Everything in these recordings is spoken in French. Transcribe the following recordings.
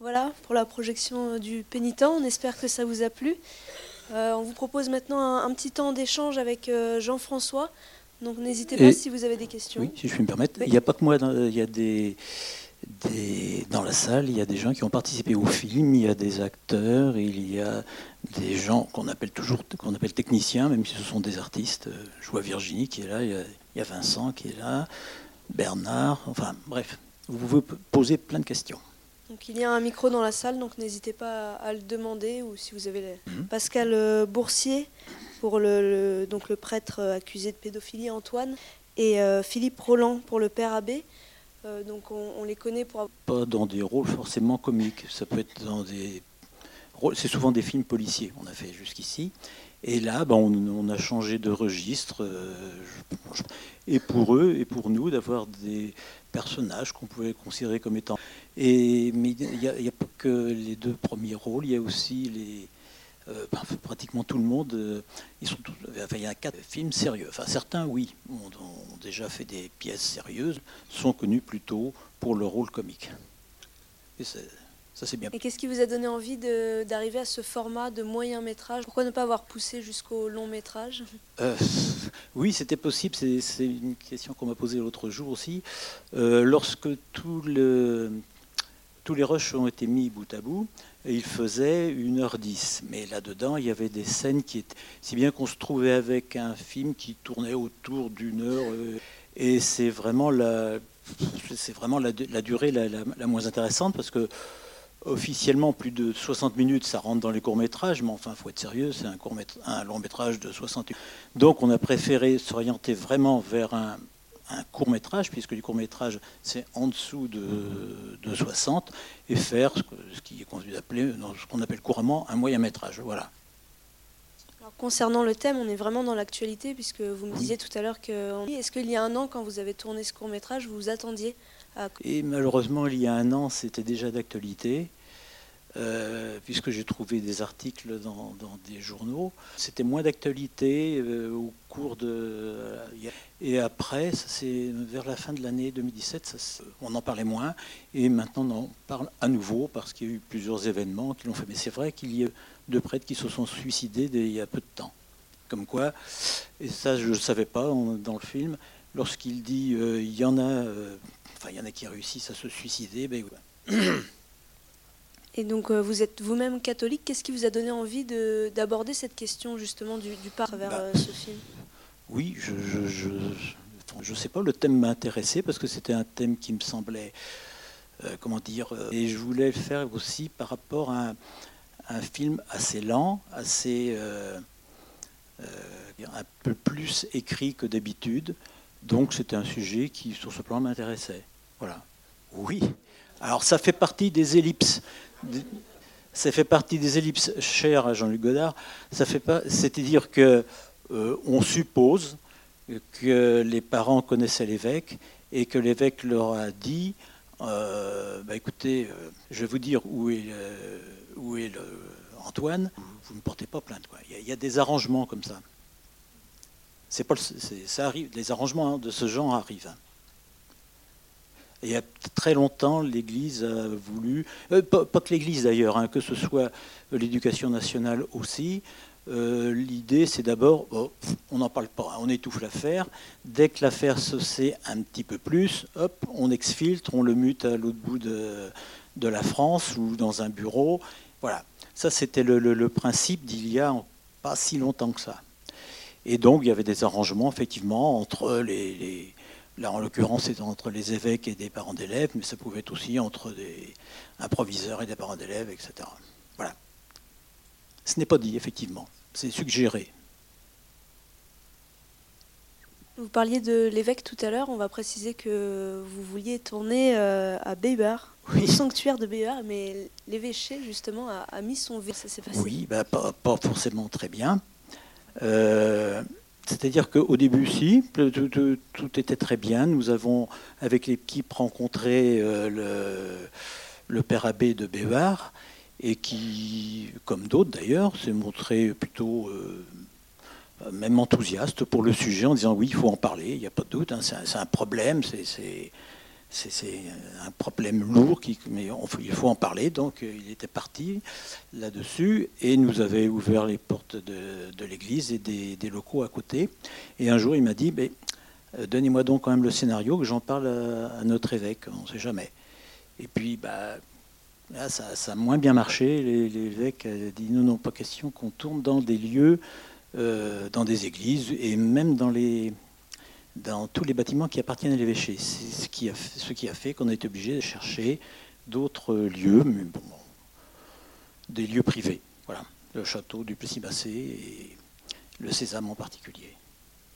Voilà pour la projection euh, du pénitent. On espère que ça vous a plu. Euh, on vous propose maintenant un, petit temps d'échange avec euh, Jean-François. Donc n'hésitez pas si vous avez des questions. Oui, si je puis me permettre. Il n'y a pas que moi, il y a des, dans la salle, il y a des gens qui ont participé au film, il y a des acteurs, il y a des gens qu'on appelle toujours qu'on appelle techniciens, même si ce sont des artistes. Je vois Virginie qui est là, il y a, Vincent qui est là, Bernard, enfin bref, vous pouvez poser plein de questions. Donc il y a un micro dans la salle, donc n'hésitez pas à le demander, ou si vous avez mhm. Pascal euh, Boursier pour le, donc le prêtre accusé de pédophilie Antoine, et euh, Philippe Roland pour le père abbé. Euh, donc on, les connaît pour... Pas dans des rôles forcément comiques, ça peut être dans des... C'est souvent des films policiers, on a fait jusqu'ici. Et là, ben, on, a changé de registre. Euh, et pour eux et pour nous, d'avoir des personnages qu'on pouvait considérer comme étant... Et, mais il n'y a, pas que les deux premiers rôles, il y a aussi les euh, ben, pratiquement tout le monde, euh, ils sont il y a quatre films sérieux. Enfin, certains, oui, ont, déjà fait des pièces sérieuses, sont connus plutôt pour le rôle comique. Et ça, c'est bien. Et qu'est-ce qui vous a donné envie d'arriver à ce format de moyen métrage? Pourquoi ne pas avoir poussé jusqu'au long métrage? Euh, Oui, c'était possible. C'est une question qu'on m'a posée l'autre jour aussi. lorsque tout le, tous les rushs ont été mis bout à bout, il faisait 1h10. Mais là-dedans, il y avait des scènes qui étaient. Si bien qu'on se trouvait avec un film qui tournait autour d'une heure. Euh, et c'est vraiment la, c'est vraiment la, durée la, moins intéressante parce que officiellement plus de 60 minutes ça rentre dans les courts métrages mais enfin faut être sérieux c'est un court un long métrage de 60 minutes donc on a préféré s'orienter vraiment vers un, un court métrage, puisque du court métrage c'est en dessous de, 60, et faire ce, qui est ce qu'on appelle couramment un moyen métrage. Voilà. concernant le thème, on est vraiment dans l'actualité, puisque vous me disiez tout à l'heure que. Est-ce qu'il y a un an, quand vous avez tourné ce court métrage, vous vous attendiez. Et malheureusement, il y a un an, c'était déjà d'actualité. Euh, puisque j'ai trouvé des articles dans, des journaux. C'était moins d'actualité euh, au cours de... Euh, et après, c'est vers la fin de l'année 2017, on en parlait moins, et maintenant on en parle à nouveau parce qu'il y a eu plusieurs événements qui l'ont fait. Mais c'est vrai qu'il y a deux prêtres qui se sont suicidés il y a peu de temps. Comme quoi, et ça je ne savais pas dans le film, lorsqu'il dit il y en a, enfin il y en a qui réussissent à se suicider, ben, Et donc, euh, vous êtes vous-même catholique. Qu'est-ce qui vous a donné envie d'aborder cette question justement du, du à travers bah, euh, ce film? Oui, je ne je, je, sais pas, le thème m'a intéressé parce que c'était un thème qui me semblait, euh, comment dire, et je voulais le faire aussi par rapport à un, film assez lent, assez un peu plus écrit que d'habitude. Donc c'était un sujet qui, sur ce plan, m'intéressait. Voilà. Oui. Alors ça fait partie des ellipses ça fait partie des ellipses chères à Jean-Luc Godard. Ça fait pas, c'est-à-dire que euh, on suppose que les parents connaissaient l'évêque et que l'évêque leur a dit euh, bah, écoutez, euh, je vais vous dire où est, où est Antoine, vous ne portez pas plainte. Il, y a, des arrangements comme ça. C'est pas, ça arrive, les arrangements hein, de ce genre arrivent il y a très longtemps, l'Église a voulu, euh, pas, que l'Église d'ailleurs, hein, que ce soit l'éducation nationale aussi, euh, l'idée c'est d'abord, on n'en parle pas, on étouffe l'affaire. Dès que l'affaire se sait un petit peu plus, hop, on exfiltre, on le mute à l'autre bout de, de, la France ou dans un bureau. Voilà, ça c'était le, principe d'il y a pas si longtemps que ça. Et donc il y avait des arrangements effectivement entre les Là, en l'occurrence, c'est entre les évêques et des parents d'élèves, mais ça pouvait être aussi entre des improviseurs et des parents d'élèves, etc. Voilà. Ce n'est pas dit, effectivement. C'est suggéré. Vous parliez de l'évêque tout à l'heure. On va préciser que vous vouliez tourner euh, à Bébar, au sanctuaire de Bébar, mais l'évêché, justement, a, mis son veto. Ça s'est passé Oui, bah, pas, pas, forcément très bien. Euh, c'est-à-dire qu'au début, si, tout, était très bien. Nous avons, avec l'équipe, rencontré euh, le, père abbé de Bévar, et qui, comme d'autres d'ailleurs, s'est montré plutôt euh, même enthousiaste pour le sujet, en disant oui, il faut en parler, il n'y a pas de doute, hein, c'est un, problème, c'est un problème lourd, qui, mais il faut en parler. Donc il était parti là-dessus et nous avait ouvert les portes de, l'église et des, locaux à côté. Et un jour, il m'a dit, ben, donnez-moi donc quand même le scénario, que j'en parle à, notre évêque, on ne sait jamais. Et puis, bah, là, ça, a moins bien marché. L'évêque a dit, non, non, pas question qu'on tourne dans des lieux, euh, dans des églises et même dans les dans tous les bâtiments qui appartiennent à l'évêché. C'est ce qui a fait, ce qui a fait qu'on a été obligé de chercher d'autres lieux, mais bon, des lieux privés. Voilà, le château du Plessis-Bassé et le Sésame en particulier.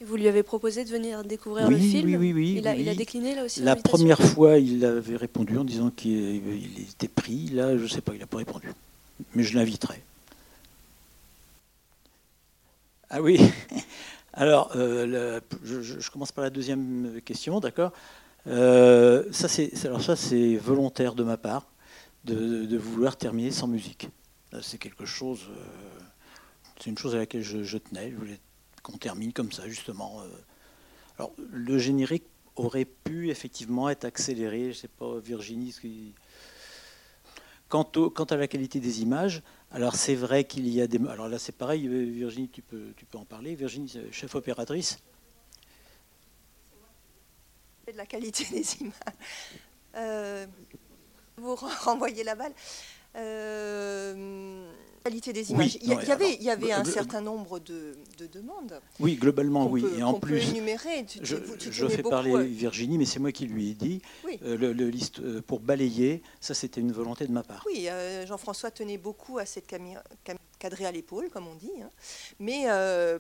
Et vous lui avez proposé de venir découvrir le film Oui, oui, oui. Il, a, il a décliné là aussi La première fois, il avait répondu en disant qu'il était pris. Là, je ne sais pas, il n'a pas répondu. Mais je l'inviterai. Ah oui Alors, euh, je, commence par la deuxième question, d'accord euh, ça, c'est, Alors ça, c'est volontaire de ma part de, vouloir terminer sans musique. C'est quelque chose, euh, c'est une chose à laquelle je, tenais. Je voulais qu'on termine comme ça, justement. Alors, le générique aurait pu effectivement être accéléré. Je sais pas, Virginie, Quant, quant, à la qualité des images, alors c'est vrai qu'il y a des... Alors là c'est pareil, euh, Virginie, tu peux, tu peux en parler. Virginie, chef opératrice. De la qualité des images. Euh, vous renvoyez la balle. Euh, qualité des images. il, y avait, il y avait un certain nombre de, demandes. Oui, globalement, oui. et en plus, énumérer. je, fais parler Virginie, mais c'est moi qui lui ai dit. Euh, le, liste euh, pour balayer, ça, c'était une volonté de ma part. Oui, euh, Jean-François tenait beaucoup à cette caméra cadrée à l'épaule, comme on dit. Hein. Mais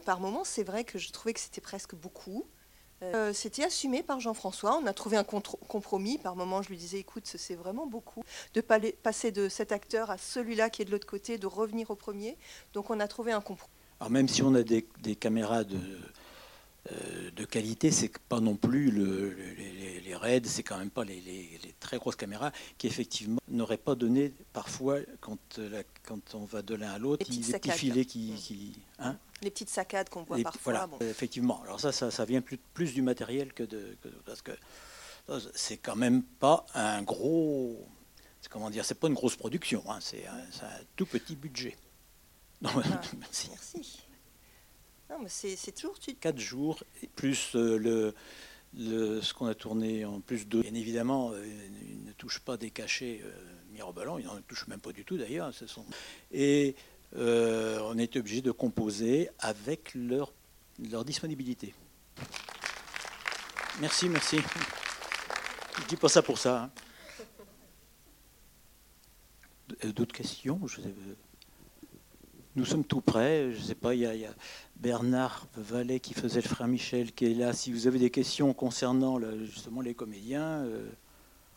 par moments, c'est vrai que je trouvais que c'était presque beaucoup. Euh, c'était assumé par Jean-François. On a trouvé un compromis. Par moments, je lui disais, écoute, c'est vraiment beaucoup de passer de cet acteur à celui-là qui est de l'autre côté, de revenir au premier. Donc, on a trouvé un compromis. Alors, même si on a des, caméras de, de qualité, c'est pas non plus les, les, raids, c'est quand même pas les, très grosses caméras qui effectivement n'auraient pas donné parfois quand, quand on va de l'un à l'autre, les, petits filets qui, qui hein les petites saccades qu'on voit parfois. Voilà, effectivement. Alors ça, ça, vient plus, plus, du matériel que de, parce que c'est quand même pas un gros, comment dire, c'est pas une grosse production, hein, c'est un, tout petit budget. Ah, merci. Non, mais c'est toujours. Quatre jours plus euh, le, ce qu'on a tourné en plus de. Bien évidemment, euh, il ne touche pas des cachets euh, mirobolants, il n'en touche même pas du tout d'ailleurs. Et on est obligé de composer avec leur, leur disponibilité. Merci, merci. Je dis pas ça pour ça. Hein. D'autres questions? Nous sommes tout prêts. Je ne sais pas, il y, a, Bernard Vallet qui faisait le frère Michel qui est là. Si vous avez des questions concernant justement les comédiens. Euh,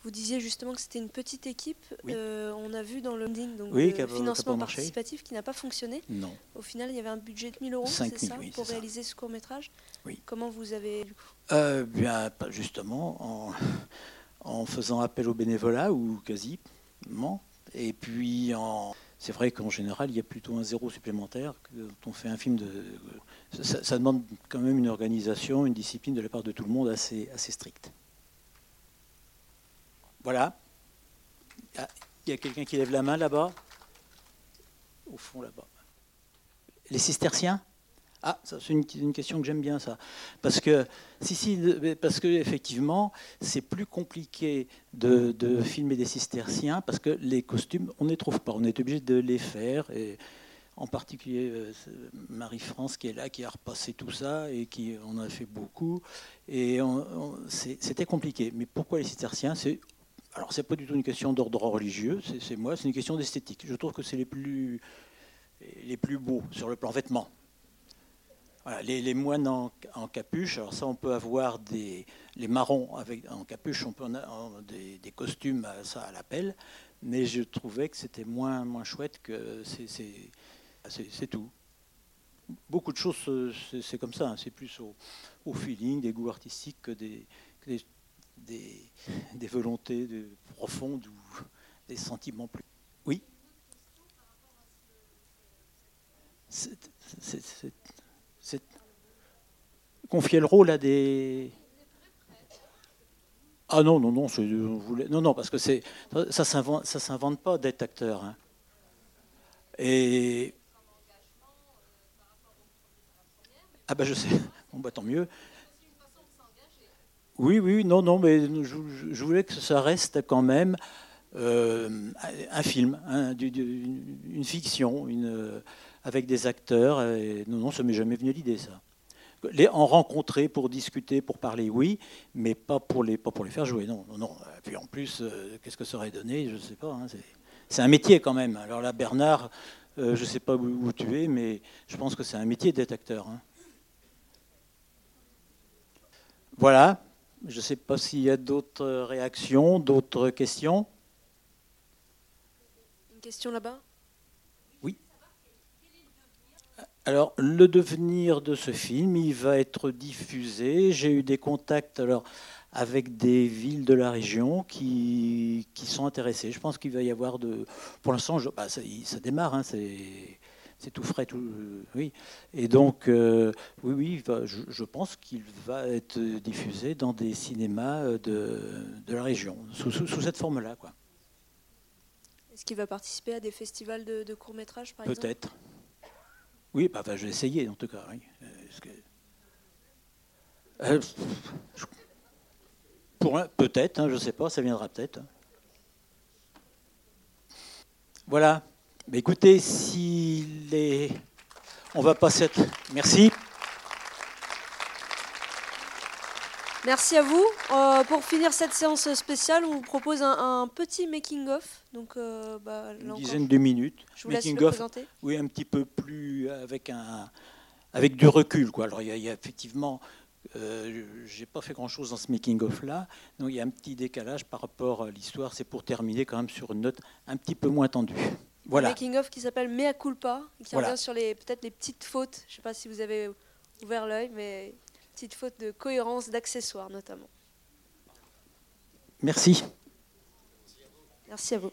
vous disiez justement que c'était une petite équipe. Euh, on a vu dans le landing, donc le financement participatif qui n'a pas fonctionné. Non. Au final, il y avait un budget de 1000 euros, c'est ça, pour réaliser ce court métrage. Oui. Comment vous avez euh, Bien, justement, en, faisant appel au bénévolat ou quasiment. Et puis, c'est vrai qu'en général, il y a plutôt un zéro supplémentaire quand on fait un film de. Ça, demande quand même une organisation, une discipline de la part de tout le monde assez, assez stricte. Voilà. Ah, il y a quelqu'un qui lève la main là-bas? Au fond là-bas. Les cisterciens? Ah, c'est une, question que j'aime bien ça, parce que si si, parce que effectivement, c'est plus compliqué de, filmer des cisterciens parce que les costumes, on ne les trouve pas, on est obligé de les faire. Et en particulier euh, Marie-France qui est là, qui a repassé tout ça et qui en a fait beaucoup. Et c'était compliqué. Mais pourquoi les cisterciens C'est alors, ce n'est pas du tout une question d'ordre religieux, c'est moi, c'est une question d'esthétique. Je trouve que c'est les plus, les plus beaux sur le plan vêtements. Les, moines en, capuche, alors ça, on peut avoir des, les marrons avec, en capuche, on peut avoir des, costumes à, ça à l'appel, mais je trouvais que c'était moins, moins chouette que c'est tout. Beaucoup de choses, c'est comme ça, hein. c'est plus au, feeling, des goûts artistiques que des, des des, volontés de, profondes ou des sentiments plus. Oui? C'est, Confier le rôle à des. Ah non, non, non, non, non, parce que c'est ça s'invente, ça s'invente pas d'être acteur. Hein. Et ah ben je sais, bon bah tant mieux. Oui, oui, non, non, mais je, voulais que ça reste quand même euh, un film, hein, une, fiction, une, avec des acteurs. Et, non, non, ça m'est jamais venu l'idée, ça. Les, en rencontrer pour discuter, pour parler, oui, mais pas pour les, pas pour les faire jouer, non, non, non. Et puis en plus, euh, qu'est-ce que ça aurait donné Je ne sais pas. Hein, c'est un métier quand même. Alors là, Bernard, euh, je ne sais pas où, tu es, mais je pense que c'est un métier d'être acteur. Hein. Voilà. Je ne sais pas s'il y a d'autres réactions, d'autres questions. Une question là-bas Oui. Alors, le devenir de ce film, il va être diffusé. J'ai eu des contacts alors, avec des villes de la région qui, qui sont intéressées. Je pense qu'il va y avoir de. Pour l'instant, bah, ça, ça, démarre. Hein, c'est tout frais, tout, oui. Et donc, euh, oui, oui, je, pense qu'il va être diffusé dans des cinémas euh, de, de la région, sous, sous, cette forme-là, quoi. Est-ce qu'il va participer à des festivals de, de courts métrages, par exemple? Peut-être. Oui, bah, je vais essayer, en tout cas. Oui. Euh, peut-être, hein, je ne sais pas, ça viendra peut-être. Voilà écoutez, si les... on va passer. Merci. Merci à vous. Euh, pour finir cette séance spéciale, on vous propose un, petit making-of. Donc, euh, bah, Une dizaine de minutes. Je vous laisse le présenter. Oui, un petit peu plus avec, un, avec du recul. Quoi. Alors, il y, a, effectivement euh, j'ai pas fait grand-chose dans ce making-of-là, donc il y a un petit décalage par rapport à l'histoire. C'est pour terminer quand même sur une note un petit peu moins tendue. Voilà. Un making-of qui s'appelle Mea culpa, qui revient sur les peut-être les petites fautes. Je ne sais pas si vous avez ouvert l'œil, mais petites fautes de cohérence, d'accessoires notamment. Merci. Merci à vous.